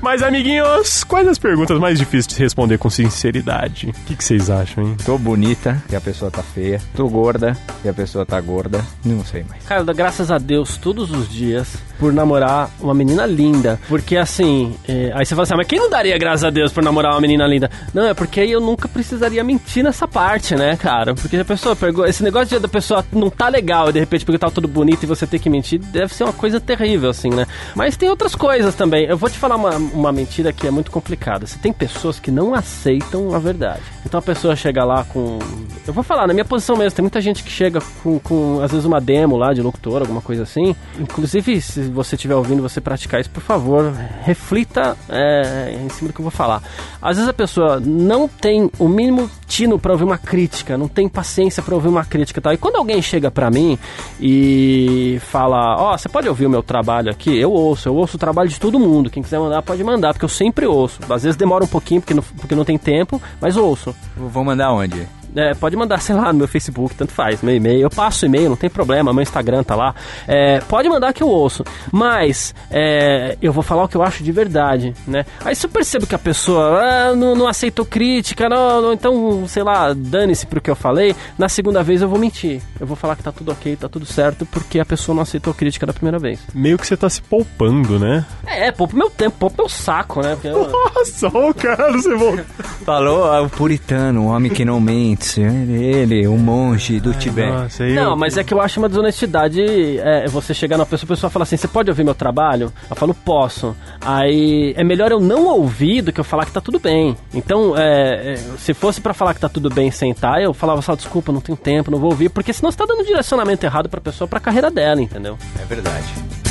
Mas, amiguinhos, quais as perguntas mais difíceis de responder com sinceridade? O que, que vocês acham, hein? Tô bonita e a pessoa tá feia. Tô gorda e a pessoa tá gorda. Não sei mais. Cara, graças a Deus, todos os dias por namorar uma menina linda. Porque assim, é, aí você fala assim, ah, mas quem não daria graças a Deus por namorar uma menina linda? Não, é porque aí eu nunca precisaria mentir nessa parte, né, cara? Porque a pessoa pegou. Esse negócio de da pessoa não tá legal e de repente porque tá tudo bonito e você ter que mentir, deve ser uma coisa terrível, assim, né? Mas tem outras coisas também. Eu vou te falar uma, uma mentira que é muito complicada. Você tem pessoas que não aceitam a verdade. Então a pessoa chega lá com. Eu vou falar, na minha posição mesmo, tem muita gente que chega com, com às vezes, uma demo lá de locutor, alguma coisa assim. Inclusive, se você estiver ouvindo você praticar isso, por favor, reflita é, em cima do que eu vou falar. Às vezes a pessoa não tem o mínimo tino para ouvir uma crítica, não tem paciência para ouvir uma crítica e tal. E quando alguém chega para mim e fala: Ó, oh, você pode ouvir o meu trabalho aqui? Eu ouço, eu ouço o trabalho de todo mundo. Quem quiser mandar, pode mandar, porque eu sempre ouço. Às vezes demora um pouquinho porque não, porque não tem tempo, mas ouço. Vou mandar onde? É, pode mandar, sei lá, no meu Facebook, tanto faz, meu e-mail. Eu passo e-mail, não tem problema, meu Instagram tá lá. É, pode mandar que eu ouço. Mas é, eu vou falar o que eu acho de verdade, né? Aí se eu percebo que a pessoa ah, não, não aceitou crítica, não, não, então, sei lá, dane-se pro que eu falei, na segunda vez eu vou mentir. Eu vou falar que tá tudo ok, tá tudo certo, porque a pessoa não aceitou crítica da primeira vez. Meio que você tá se poupando, né? É, poupa meu tempo, poupa meu saco, né? Porque eu... <laughs> Nossa, o cara, você <laughs> voltou. Falou ah, o puritano, o homem que não mente. Ele, o monge do Tibete. Não, mas é que eu acho uma desonestidade é, você chegar na pessoa, a pessoa fala assim, você pode ouvir meu trabalho? Eu falo, posso. Aí é melhor eu não ouvir do que eu falar que tá tudo bem. Então, é, é, se fosse pra falar que tá tudo bem sem tá, eu falava só, desculpa, não tenho tempo, não vou ouvir, porque senão você tá dando direcionamento errado pra pessoa, pra carreira dela, entendeu? É verdade.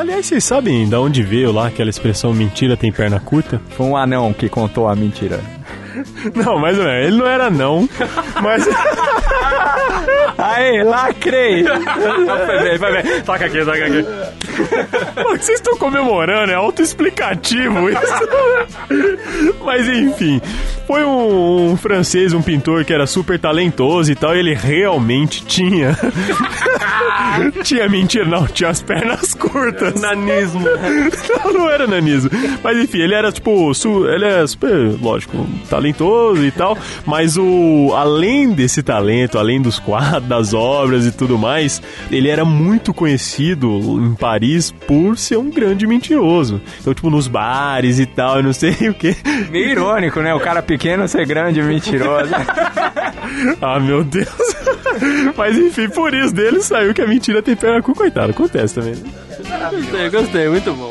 Aliás, vocês sabem da onde veio lá aquela expressão mentira tem perna curta? Foi um anão que contou a mentira. Não, mais ou menos. Ele não era não, mas... <laughs> Aê, lacrei! foi bem, foi bem. Toca aqui, toca aqui. <laughs> Que vocês estão comemorando, é autoexplicativo isso. Mas enfim, foi um, um francês, um pintor que era super talentoso e tal, e ele realmente tinha. <laughs> tinha mentira, não, tinha as pernas curtas. Nanismo. <laughs> Não, não era nanismo. Mas enfim, ele era tipo, su- ele é super, lógico, talentoso e tal, mas o além desse talento, além dos quadros, das obras e tudo mais, ele era muito conhecido em Paris por ser um grande mentiroso. Então, tipo, nos bares e tal, eu não sei <laughs> o que. Meio irônico, né? O cara pequeno ser grande e mentiroso. <laughs> Ah, meu Deus. <laughs> Mas enfim, por isso dele saiu que a mentira tem perna com coitado. Acontece também, né? Gostei, gostei, muito bom.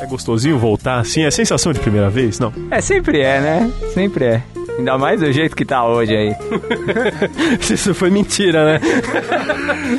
É gostosinho voltar assim? É sensação de primeira vez? Não. É, sempre é, né? Sempre é. Ainda mais do jeito que tá hoje aí. <laughs> Isso foi mentira, né?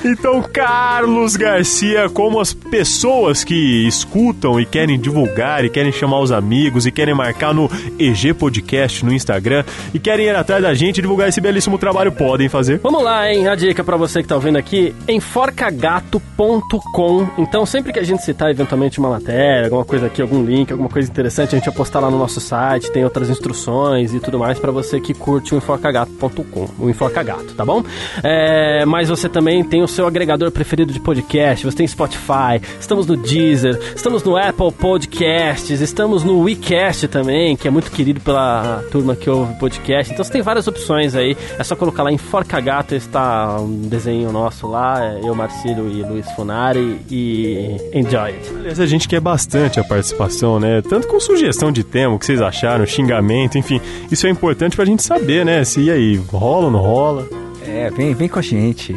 Então, Carlos Garcia, como as pessoas que escutam e querem divulgar, e querem chamar os amigos, e querem marcar no EG Podcast no Instagram, e querem ir atrás da gente e divulgar esse belíssimo trabalho, podem fazer. Vamos lá, hein? A dica pra você que tá ouvindo aqui, enforcagato.com. Então, sempre que a gente citar eventualmente uma matéria, alguma coisa aqui, algum link, alguma coisa interessante, a gente vai postar lá no nosso site, tem outras instruções e tudo mais pra você que curte o enforcagato.com, o enforcagato, tá bom? É, mas você também tem o seu agregador preferido de podcast, você tem Spotify, estamos no Deezer, estamos no Apple Podcasts, estamos no WeCast também, que é muito querido pela turma que ouve podcast. Então você tem várias opções aí, é só colocar lá Enforcagato, está um desenho nosso lá, é eu, Marcílio e Luiz Funari, e enjoy it. Aliás, a gente quer bastante a participação, né? Tanto com sugestão de tema, o que vocês acharam, xingamento, enfim. Isso é importante pra gente saber, né? Se e aí, rola ou não rola. É, vem, vem com a gente.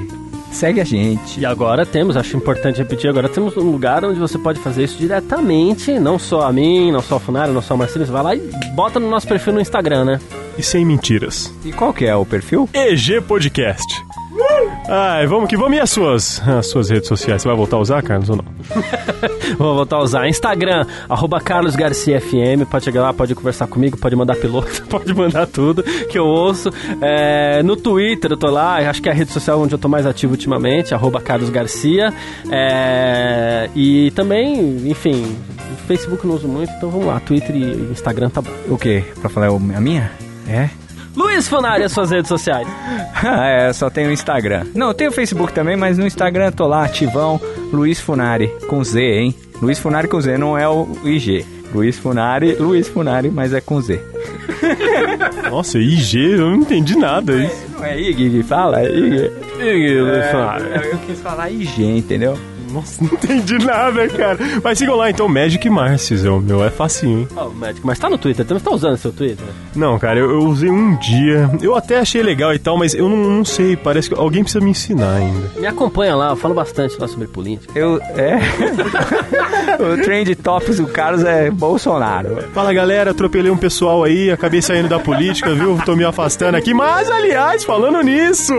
Segue a gente. E agora temos, acho importante repetir, agora temos um lugar onde você pode fazer isso diretamente, não só a mim, não só o Funari, não só o Marcílio, você vai lá e bota no nosso perfil no Instagram, né? E sem mentiras. E qual que é o perfil? EG Podcast. Ai, vamos que vamos. E as suas, as suas redes sociais? Você vai voltar a usar, Carlos, ou não? <laughs> Vou voltar a usar Instagram, arroba Carlos Garcia FM. Pode chegar lá, pode conversar comigo, pode mandar piloto, <laughs> pode mandar tudo que eu ouço. É, no Twitter eu tô lá, acho que é a rede social onde eu tô mais ativo ultimamente, arroba Carlos Garcia. É, e também, enfim, Facebook eu não uso muito, então vamos lá, Twitter e Instagram tá bom. O quê? Pra falar a minha? É? Luiz Funari, as suas redes sociais. <laughs> é, só tem o Instagram. Não, tem o Facebook também, mas no Instagram tô lá, ativão, Luiz Funari, com Z, hein? Luiz Funari com Z, não é o IG. Luiz Funari, Luiz Funari, mas é com Z. <laughs> Nossa, IG, eu não entendi nada. Isso. Não é IG que fala? É IG. Ih, Luiz É, Funari. eu, eu quis falar IG, entendeu? Nossa, não entendi nada, cara. Mas sigam lá então, Magic Marcis, é o meu, é facinho, hein? Ó, o médico, mas tá no Twitter, você tá usando seu Twitter? Não, cara, eu, eu usei um dia. Eu até achei legal e tal, mas eu não, não sei, parece que alguém precisa me ensinar ainda. Me acompanha lá, eu falo bastante lá sobre política. Eu, é. <laughs> o trend tops do Carlos é Bolsonaro. Fala galera, atropelei um pessoal aí, acabei saindo da política, viu? Tô me afastando aqui. Mas, aliás, falando nisso,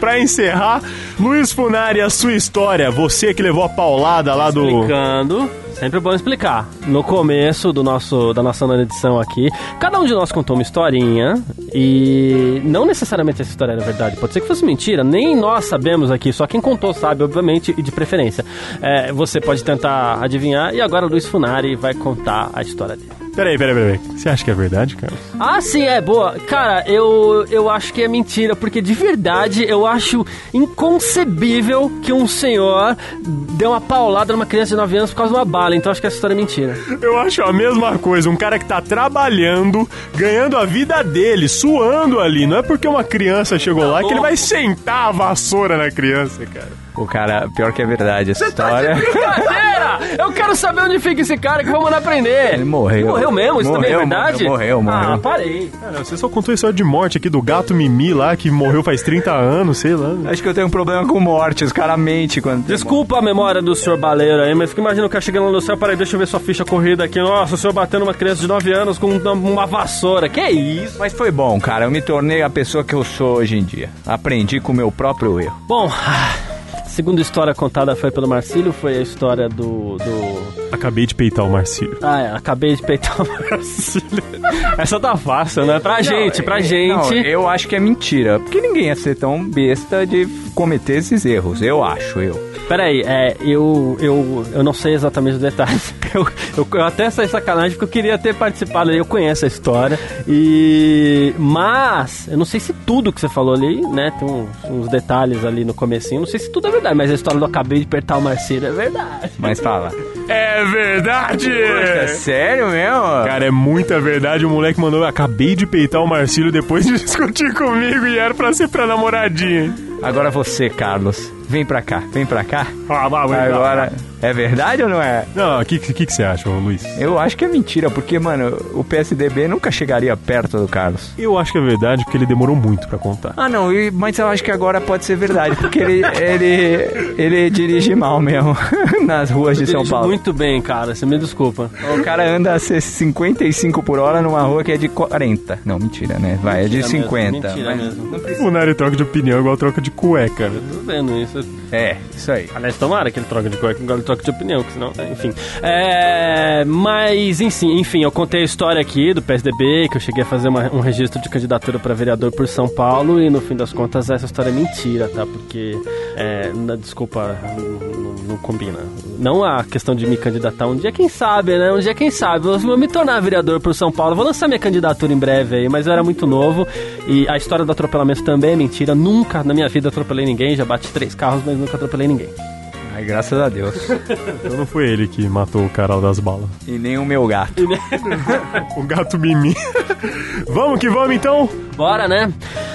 pra encerrar, Luiz Funari, a sua história, você que levou a paulada lá do. Explicando, sempre bom explicar. No começo do nosso, da nossa nona edição aqui, cada um de nós contou uma historinha e não necessariamente essa história era verdade. Pode ser que fosse mentira, nem nós sabemos aqui, só quem contou sabe, obviamente, e de preferência. É, você pode tentar adivinhar e agora o Luiz Funari vai contar a história dele. Peraí, peraí, peraí. Você acha que é verdade, cara? Ah, sim, é boa. Cara, eu, eu acho que é mentira, porque de verdade eu acho inconcebível que um senhor deu uma paulada numa criança de 9 anos por causa de uma bala. Então acho que essa história é mentira. Eu acho a mesma coisa, um cara que tá trabalhando, ganhando a vida dele, suando ali. Não é porque uma criança chegou lá que ele vai sentar a vassoura na criança, cara. O cara, pior que é verdade essa história. Brincadeira! Eu quero saber onde fica esse cara que vamos mandar prender. Ele morreu. Morreu mesmo? Isso também é Morreu, verdade? morreu, morreu. Ah, parei. Cara, você só contou a história de morte aqui do gato Mimi lá, que morreu faz 30 anos, sei lá. Acho que eu tenho um problema com morte, os caras mentem quando. Desculpa a memória do senhor baleiro aí, mas fica imaginando o cara chegando lá no céu, peraí, deixa eu ver sua ficha corrida aqui. Nossa, o senhor batendo uma criança de 9 anos com uma, vassoura. Que isso? Mas foi bom, cara. Eu me tornei a pessoa que eu sou hoje em dia. Aprendi com o meu próprio erro. Bom, segunda história contada foi pelo Marcílio, foi a história do. do... Acabei de peitar o Marcílio. Ah, é, acabei de peitar o Marcílio. <laughs> Essa tá fácil, né? Pra gente, pra Não, gente. eu acho que é mentira. Porque ninguém ia ser tão besta de cometer esses erros. Eu acho, eu. Peraí, é, eu, eu, eu não sei exatamente os detalhes. <laughs> Eu, eu, eu até saí sacanagem porque eu queria ter participado, eu conheço a história. E. Mas, eu não sei se tudo que você falou ali, né? Tem uns, uns detalhes ali no comecinho. Não sei se tudo é verdade, mas a história do acabei de apertar o Marcelo é verdade. Mas fala. É verdade! É sério mesmo? Cara, é muita verdade. O moleque mandou. Acabei de peitar o Marcílio depois de <laughs> discutir comigo e era pra ser pra namoradinha. Agora você, Carlos. Vem pra cá, vem pra cá. Ah, vai, vai, Agora, é verdade ou não é? Não, o que, que, que você acha, Luiz? Eu acho que é mentira, porque, mano, o PSDB nunca chegaria perto do Carlos. Eu acho que é verdade porque ele demorou muito pra contar. Ah, não, mas eu acho que agora pode ser verdade, porque ele, ele, ele dirige mal mesmo <laughs> nas ruas de São Dirige Paulo. Muito bem, cara, você me desculpa. O cara anda a ser 55 por hora numa rua que é de 40. Não, mentira, né? Vai, é de Mentira mesmo, 50. mentira mesmo. O Nari troca de opinião igual troca de cueca, né? Tô vendo isso. É, isso aí. Aliás, tomara que ele troque de cueca, agora ele troca de opinião, que senão, enfim. É, mas, enfim, enfim, eu contei a história aqui do PSDB, que eu cheguei a fazer uma- um registro de candidatura para vereador por São Paulo, e no fim das contas essa história é mentira, tá? Porque, é, na- desculpa, não, não- não combina. Não a questão de me candidatar um dia, quem sabe, né? Um dia, quem sabe, eu vou me tornar vereador por São Paulo, vou lançar minha candidatura em breve aí, mas eu era muito novo, e a história do atropelamento também é mentira, nunca na minha vida atropelei ninguém, já bati três carros, mas nunca atropelei ninguém. Ai, graças a Deus. Então não foi ele que matou o cara das balas. E nem o meu gato. <laughs> O gato Mimi. vamos que vamos então? Bora, né?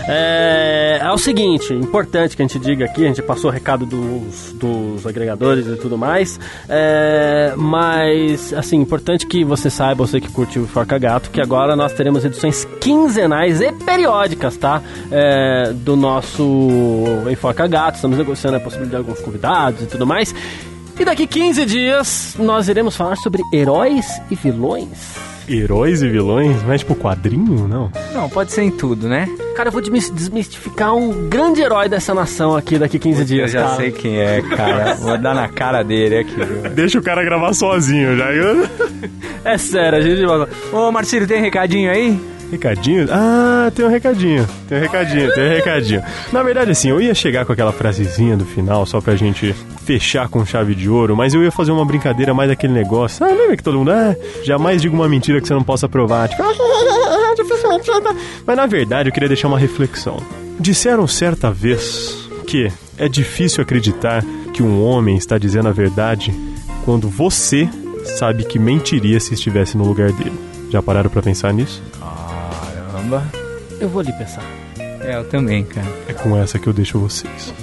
É, é o seguinte, importante que a gente diga aqui, a gente passou o recado dos, dos agregadores e tudo mais, é, mas, assim, importante que você saiba, você que curte o Forca Gato, que agora nós teremos edições quinzenais e periódicas, tá? É, do nosso Enforca Gato, estamos negociando a possibilidade de alguns convidados e tudo mais. E daqui 15 dias nós iremos falar sobre heróis e vilões. Heróis e vilões? Mas tipo quadrinho, não? Não, pode ser em tudo, né? Cara, eu vou desmis- desmistificar um grande herói dessa nação aqui daqui 15 Eu dias, já cara. sei quem é, cara. Vou dar na cara dele aqui. Deixa o cara gravar sozinho já. <laughs> É sério, a gente... Ô, Marcelo, tem recadinho aí? Recadinho? Ah, tem um recadinho. Tem um recadinho, tem um recadinho. Na verdade, assim, eu ia chegar com aquela frasezinha do final só pra gente fechar com chave de ouro, mas eu ia fazer uma brincadeira mais daquele negócio. Ah, lembra que todo mundo. Ah, jamais diga uma mentira que você não possa provar. Tipo, <laughs> "Ah. Mas na verdade, eu queria deixar uma reflexão. Disseram certa vez que é difícil acreditar que um homem está dizendo a verdade quando você sabe que mentiria se estivesse no lugar dele. Já pararam pra pensar nisso? Caramba. Eu vou ali pensar. É, eu também, cara. É com essa que eu deixo vocês.